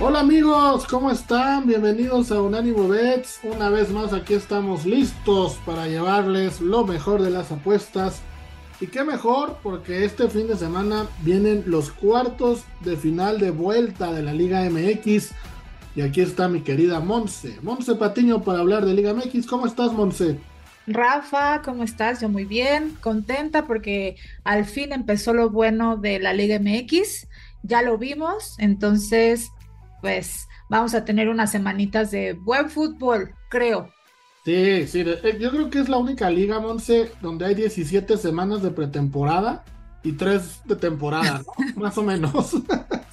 Hola amigos, ¿cómo están? Bienvenidos a Unánimo Bets. Una vez más aquí estamos listos para llevarles lo mejor de las apuestas. Y qué mejor porque este fin de semana vienen los cuartos de final de vuelta de la Liga MX. Y aquí está mi querida Monse. Monse Patiño para hablar de Liga MX. ¿Cómo estás, Monse? Rafa, ¿cómo estás? Yo muy bien, contenta porque al fin empezó lo bueno de la Liga MX. Ya lo vimos, entonces pues vamos a tener unas semanitas de buen fútbol, creo. Sí, sí, eh, yo creo que es la única liga, Monse, donde hay 17 semanas de pretemporada y 3 de temporada, ¿no? Más o menos.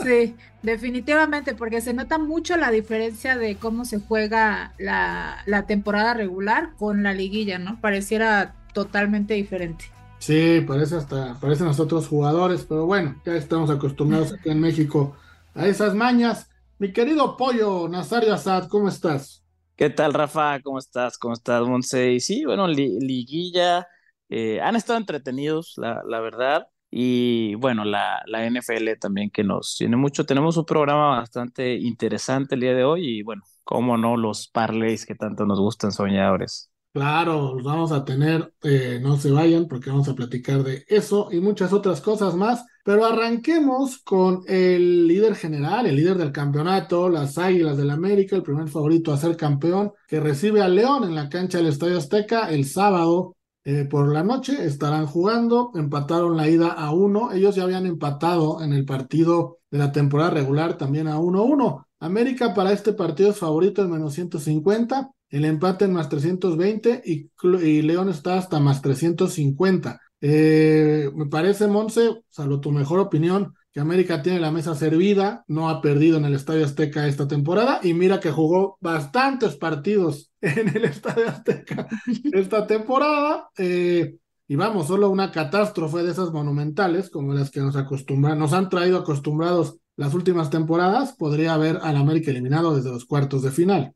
Sí, definitivamente, porque se nota mucho la diferencia de cómo se juega la, la temporada regular con la liguilla, ¿no? Pareciera totalmente diferente. Sí, parece hasta, parecen los otros jugadores, pero bueno, ya estamos acostumbrados aquí en México a esas mañas. Mi querido Pollo Nazario Azad, ¿cómo estás? ¿Qué tal, Rafa? ¿Cómo estás? ¿Cómo estás, Monse? Sí, bueno, liguilla, eh, han estado entretenidos, la, la verdad. Y bueno, la, la, NFL también que nos tiene mucho. Tenemos un programa bastante interesante el día de hoy y bueno, cómo no, los parlays que tanto nos gustan, soñadores. Claro, los vamos a tener, eh, no se vayan porque vamos a platicar de eso y muchas otras cosas más. Pero arranquemos con el líder general, el líder del campeonato, las Águilas del América, el primer favorito a ser campeón, que recibe a León en la cancha del Estadio Azteca el sábado eh, por la noche. Estarán jugando, empataron la ida a uno. Ellos ya habían empatado en el partido de la temporada regular también a 1-1. América para este partido es favorito en menos 150 el empate en más 320 y, y León está hasta más 350. Eh, me parece, Monse, salvo tu mejor opinión, que América tiene la mesa servida, no ha perdido en el Estadio Azteca esta temporada y mira que jugó bastantes partidos en el Estadio Azteca esta temporada. Eh, y vamos, solo una catástrofe de esas monumentales, como las que nos acostumbran, nos han traído acostumbrados las últimas temporadas, podría haber al América eliminado desde los cuartos de final.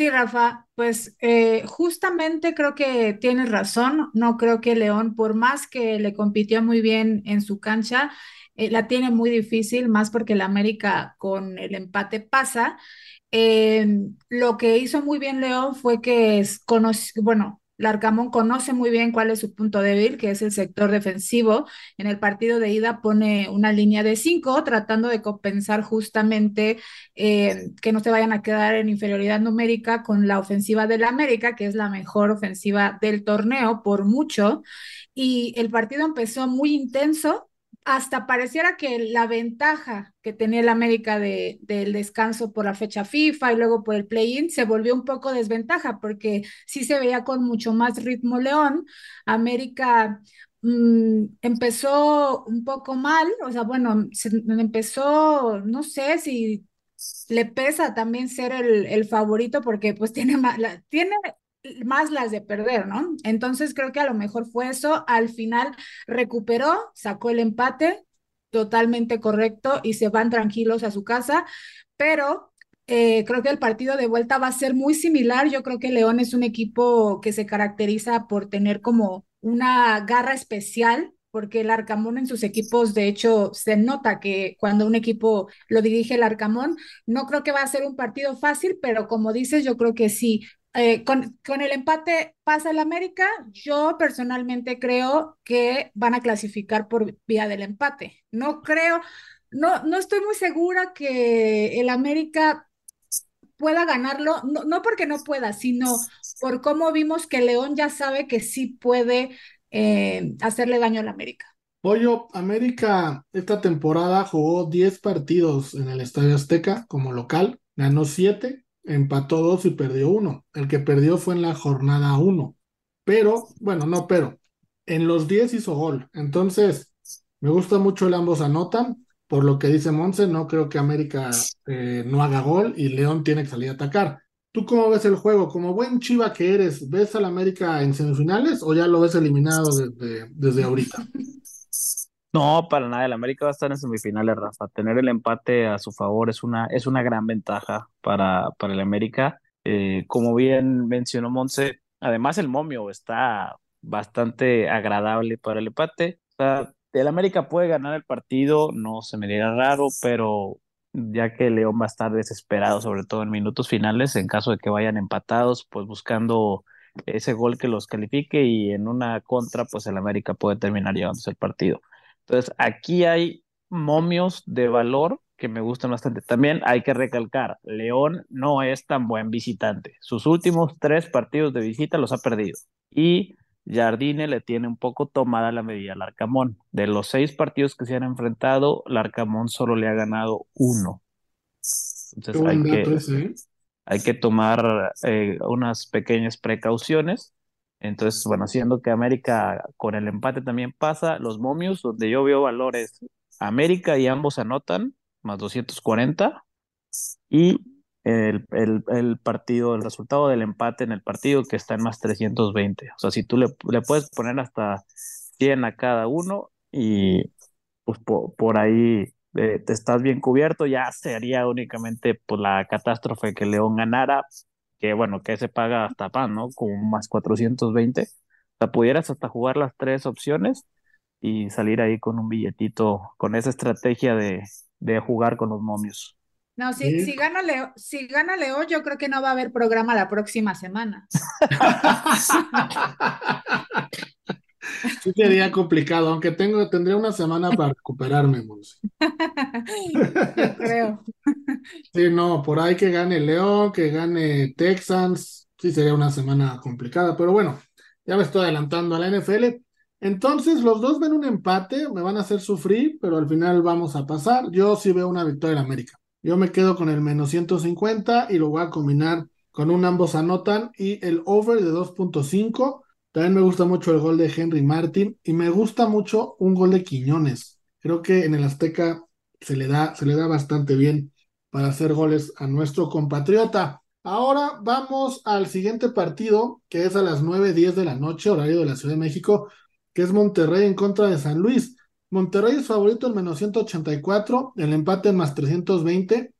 Sí, Rafa, pues eh, justamente creo que tienes razón. No creo que León, por más que le compitió muy bien en su cancha, eh, la tiene muy difícil, más porque el América con el empate pasa. Eh, lo que hizo muy bien León fue que es, bueno, Larcamón conoce muy bien cuál es su punto débil, que es el sector defensivo. En el partido de ida pone una línea de cinco, tratando de compensar justamente eh, que no se vayan a quedar en inferioridad numérica con la ofensiva del América, que es la mejor ofensiva del torneo por mucho. Y el partido empezó muy intenso, hasta pareciera que la ventaja que tenía el América de, del descanso por la fecha FIFA y luego por el play-in se volvió un poco desventaja porque sí se veía con mucho más ritmo León. América mm, empezó un poco mal, o sea, bueno, empezó, no sé si le pesa también ser el, favorito porque pues tiene, tiene más las de perder, ¿no? Entonces creo que a lo mejor fue eso. Al final recuperó, sacó el empate, totalmente correcto, y se van tranquilos a su casa, pero eh, creo que el partido de vuelta va a ser muy similar. Yo creo que León es un equipo que se caracteriza por tener como una garra especial porque el Arcamón en sus equipos, de hecho, se nota que cuando un equipo lo dirige el Arcamón, no creo que va a ser un partido fácil, pero como dices, yo creo que sí, eh, con, con, el empate pasa el América. Yo personalmente creo que van a clasificar por vía del empate. No creo, no, no estoy muy segura que el América pueda ganarlo, no, no porque no pueda, sino por cómo vimos que León ya sabe que sí puede eh, hacerle daño al América. Pollo, América esta temporada jugó 10 partidos en el Estadio Azteca como local, ganó 7 empató dos y perdió uno. El que perdió fue en la jornada uno. Pero, bueno, no, pero en los diez hizo gol. Entonces, me gusta mucho el ambos anotan. Por lo que dice Monse, no creo que América eh, no haga gol y León tiene que salir a atacar. ¿Tú cómo ves el juego? Como buen chiva que eres, ¿ves al América en semifinales o ya lo ves eliminado desde, desde ahorita? No, para nada. El América va a estar en semifinales, Rafa. Tener el empate a su favor es una, es una gran ventaja para, para el América. Eh, como bien mencionó Monse, además el momio está bastante agradable para el empate. O sea, el América puede ganar el partido, no se me diera raro, pero ya que León va a estar desesperado, sobre todo en minutos finales, en caso de que vayan empatados, pues buscando ese gol que los califique y en una contra, pues el América puede terminar llevándose el partido. Entonces, aquí hay momios de valor que me gustan bastante. También hay que recalcar, León no es tan buen visitante. Sus últimos tres partidos de visita los ha perdido. Y Jardine le tiene un poco tomada la medida al Arcamón. De los seis partidos que se han enfrentado, el Arcamón solo le ha ganado uno. Entonces hay que, ¿eh? hay que tomar eh, unas pequeñas precauciones. Entonces, bueno, siendo que América con el empate también pasa, los momios, donde yo veo valores, América y ambos anotan, más 240, y el, el, partido, el resultado del empate en el partido que está en más 320. O sea, si tú le, le puedes poner hasta 100 a cada uno y pues por, ahí eh, te estás bien cubierto, ya sería únicamente pues, la catástrofe que León ganara, que bueno, que se paga hasta pan, ¿no? Como más 420. O sea, pudieras hasta jugar las tres opciones y salir ahí con un billetito, con esa estrategia de, de jugar con los momios. No, si, si, gana Leo, si gana Leo, yo creo que no va a haber programa la próxima semana. Sí sería complicado, aunque tengo, tendría una semana para recuperarme, Yo creo. Sí, no, por ahí que gane León, que gane Texans, sí sería una semana complicada, pero bueno, ya me estoy adelantando a la NFL. Entonces, los dos ven un empate, me van a hacer sufrir, pero al final vamos a pasar. Yo sí veo una victoria en América. Yo me quedo con el menos 150 y lo voy a combinar con un ambos anotan y el over de 2.5. También me gusta mucho el gol de Henry Martin y me gusta mucho un gol de Quiñones. Creo que en el Azteca se le da, se le da bastante bien para hacer goles a nuestro compatriota. Ahora vamos al siguiente partido, que es a las 9.10 de la noche, horario de la Ciudad de México, que es Monterrey en contra de San Luis. Monterrey es favorito en menos 184, el empate en más 320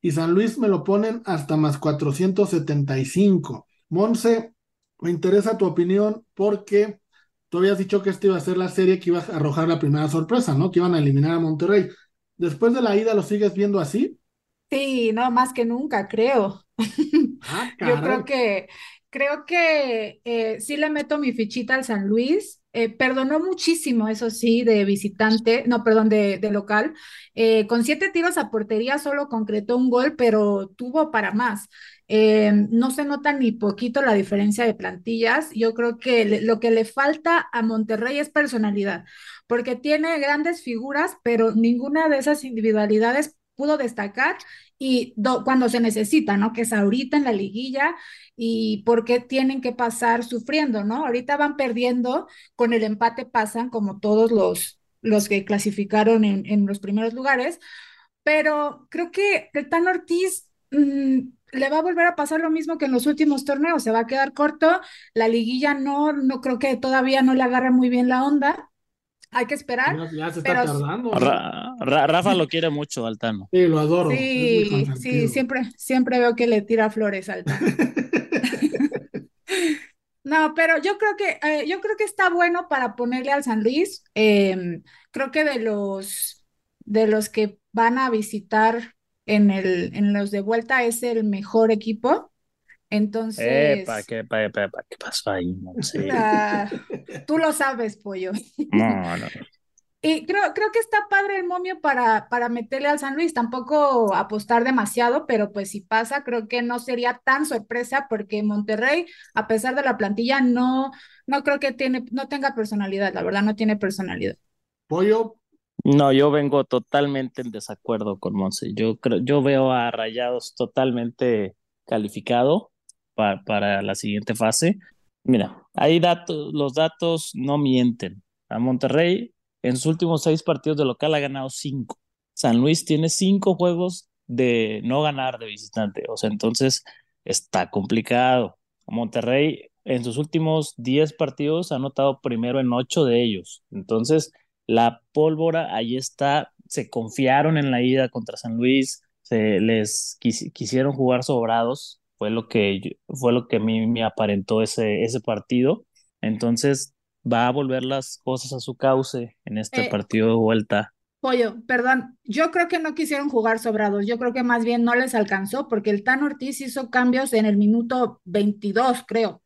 y San Luis me lo ponen hasta más 475. Monse, me interesa tu opinión porque tú habías dicho que esta iba a ser la serie que iba a arrojar la primera sorpresa, ¿no? Que iban a eliminar a Monterrey. Después de la ida, ¿lo sigues viendo así? Sí, no, más que nunca, creo. Ah, Yo creo que, creo que eh, sí le meto mi fichita al San Luis. Eh, perdonó muchísimo, eso sí, de visitante, no, perdón, de, local. Eh, con siete tiros a portería solo concretó un gol, pero tuvo para más. Eh, no se nota ni poquito la diferencia de plantillas. Yo creo que lo que le falta a Monterrey es personalidad, porque tiene grandes figuras, pero ninguna de esas individualidades pudo destacar y cuando se necesita, ¿no? Que es ahorita en la liguilla y por qué tienen que pasar sufriendo, ¿no? Ahorita van perdiendo, con el empate pasan como todos los, los que clasificaron en, los primeros lugares, pero creo que el Tan Ortiz mm, le va a volver a pasar lo mismo que en los últimos torneos, se va a quedar corto, la liguilla no, no creo que todavía no le agarre muy bien la onda hay que esperar. Ya, se está tardando. Rafa lo quiere mucho, Altano. Sí, lo adoro. Sí, sí, siempre, siempre veo que le tira flores al Altano. no, pero yo creo que eh, yo creo que está bueno para ponerle al San Luis. Em, creo que de los de los que van a visitar en el en los de vuelta es el mejor equipo. Entonces. Epa, ¿qué, ¿qué pasó ahí? No tú lo sabes, pollo. No, no. Y creo, creo que está padre el momio para, para meterle al San Luis. Tampoco apostar demasiado, pero pues si pasa, creo que no sería tan sorpresa porque Monterrey, a pesar de la plantilla, no, no creo que tiene, no tenga personalidad, la verdad, no tiene personalidad. Pollo. No, yo vengo totalmente en desacuerdo con Monse. Yo creo, yo veo a Rayados totalmente calificado para la siguiente fase. Mira, hay datos, los datos no mienten. A Monterrey en sus últimos seis partidos de local ha ganado cinco. San Luis tiene cinco juegos de no ganar de visitante. O sea, entonces está complicado. Monterrey en sus últimos 10 partidos ha anotado primero en 8 de ellos. Entonces, la pólvora ahí está. Se confiaron en la ida contra San Luis, se les quisieron jugar sobrados, fue lo que fue lo que a mí me aparentó ese, ese partido. Entonces, va a volver las cosas a su cauce en este eh, partido de vuelta. Pollo, perdón, yo creo que no quisieron jugar sobrados, yo creo que más bien no les alcanzó porque el Tan Ortiz hizo cambios en el minuto 22, creo.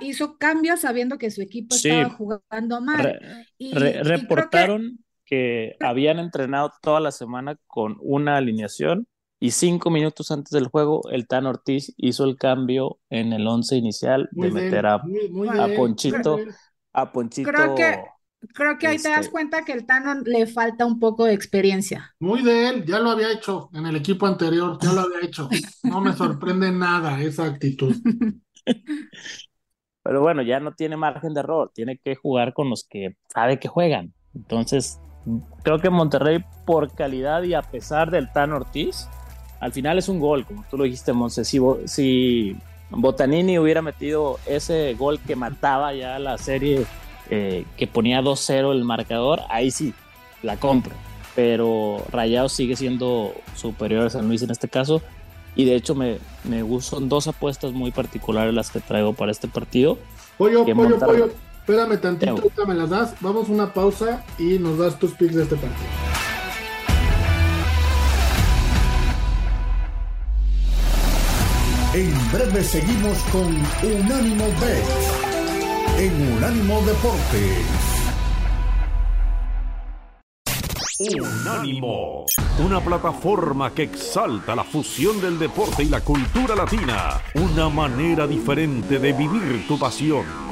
hizo cambios sabiendo que su equipo estaba jugando mal. y, reportaron que... que habían entrenado toda la semana con una alineación y cinco minutos antes del juego, el Tan Ortiz hizo el cambio en el once inicial de meter a, Ponchito. a Ponchito. Creo que, creo que ahí te das este cuenta que el Tano le falta un poco de experiencia. Muy de él, ya lo había hecho en el equipo anterior, ya lo había hecho. No me sorprende nada esa actitud. Pero bueno, ya no tiene margen de error, tiene que jugar con los que sabe que juegan. Entonces, creo que Monterrey, por calidad y a pesar del Tan Ortiz, al final es un gol, como tú lo dijiste, Monse. Si, Botanini hubiera metido ese gol que mataba ya la serie, eh, que ponía 2-0 el marcador, ahí sí, la compro. Pero Rayado sigue siendo superior a San Luis en este caso. Y de hecho me, me gustan dos apuestas muy particulares las que traigo para este partido. Pollo, pollo, pollo. Espérame tantito, me las das. Vamos a una pausa y nos das tus picks de este partido. En breve seguimos con Unánimo Bet en Unánimo Deportes. Unánimo, una plataforma que exalta la fusión del deporte y la cultura latina, una manera diferente de vivir tu pasión.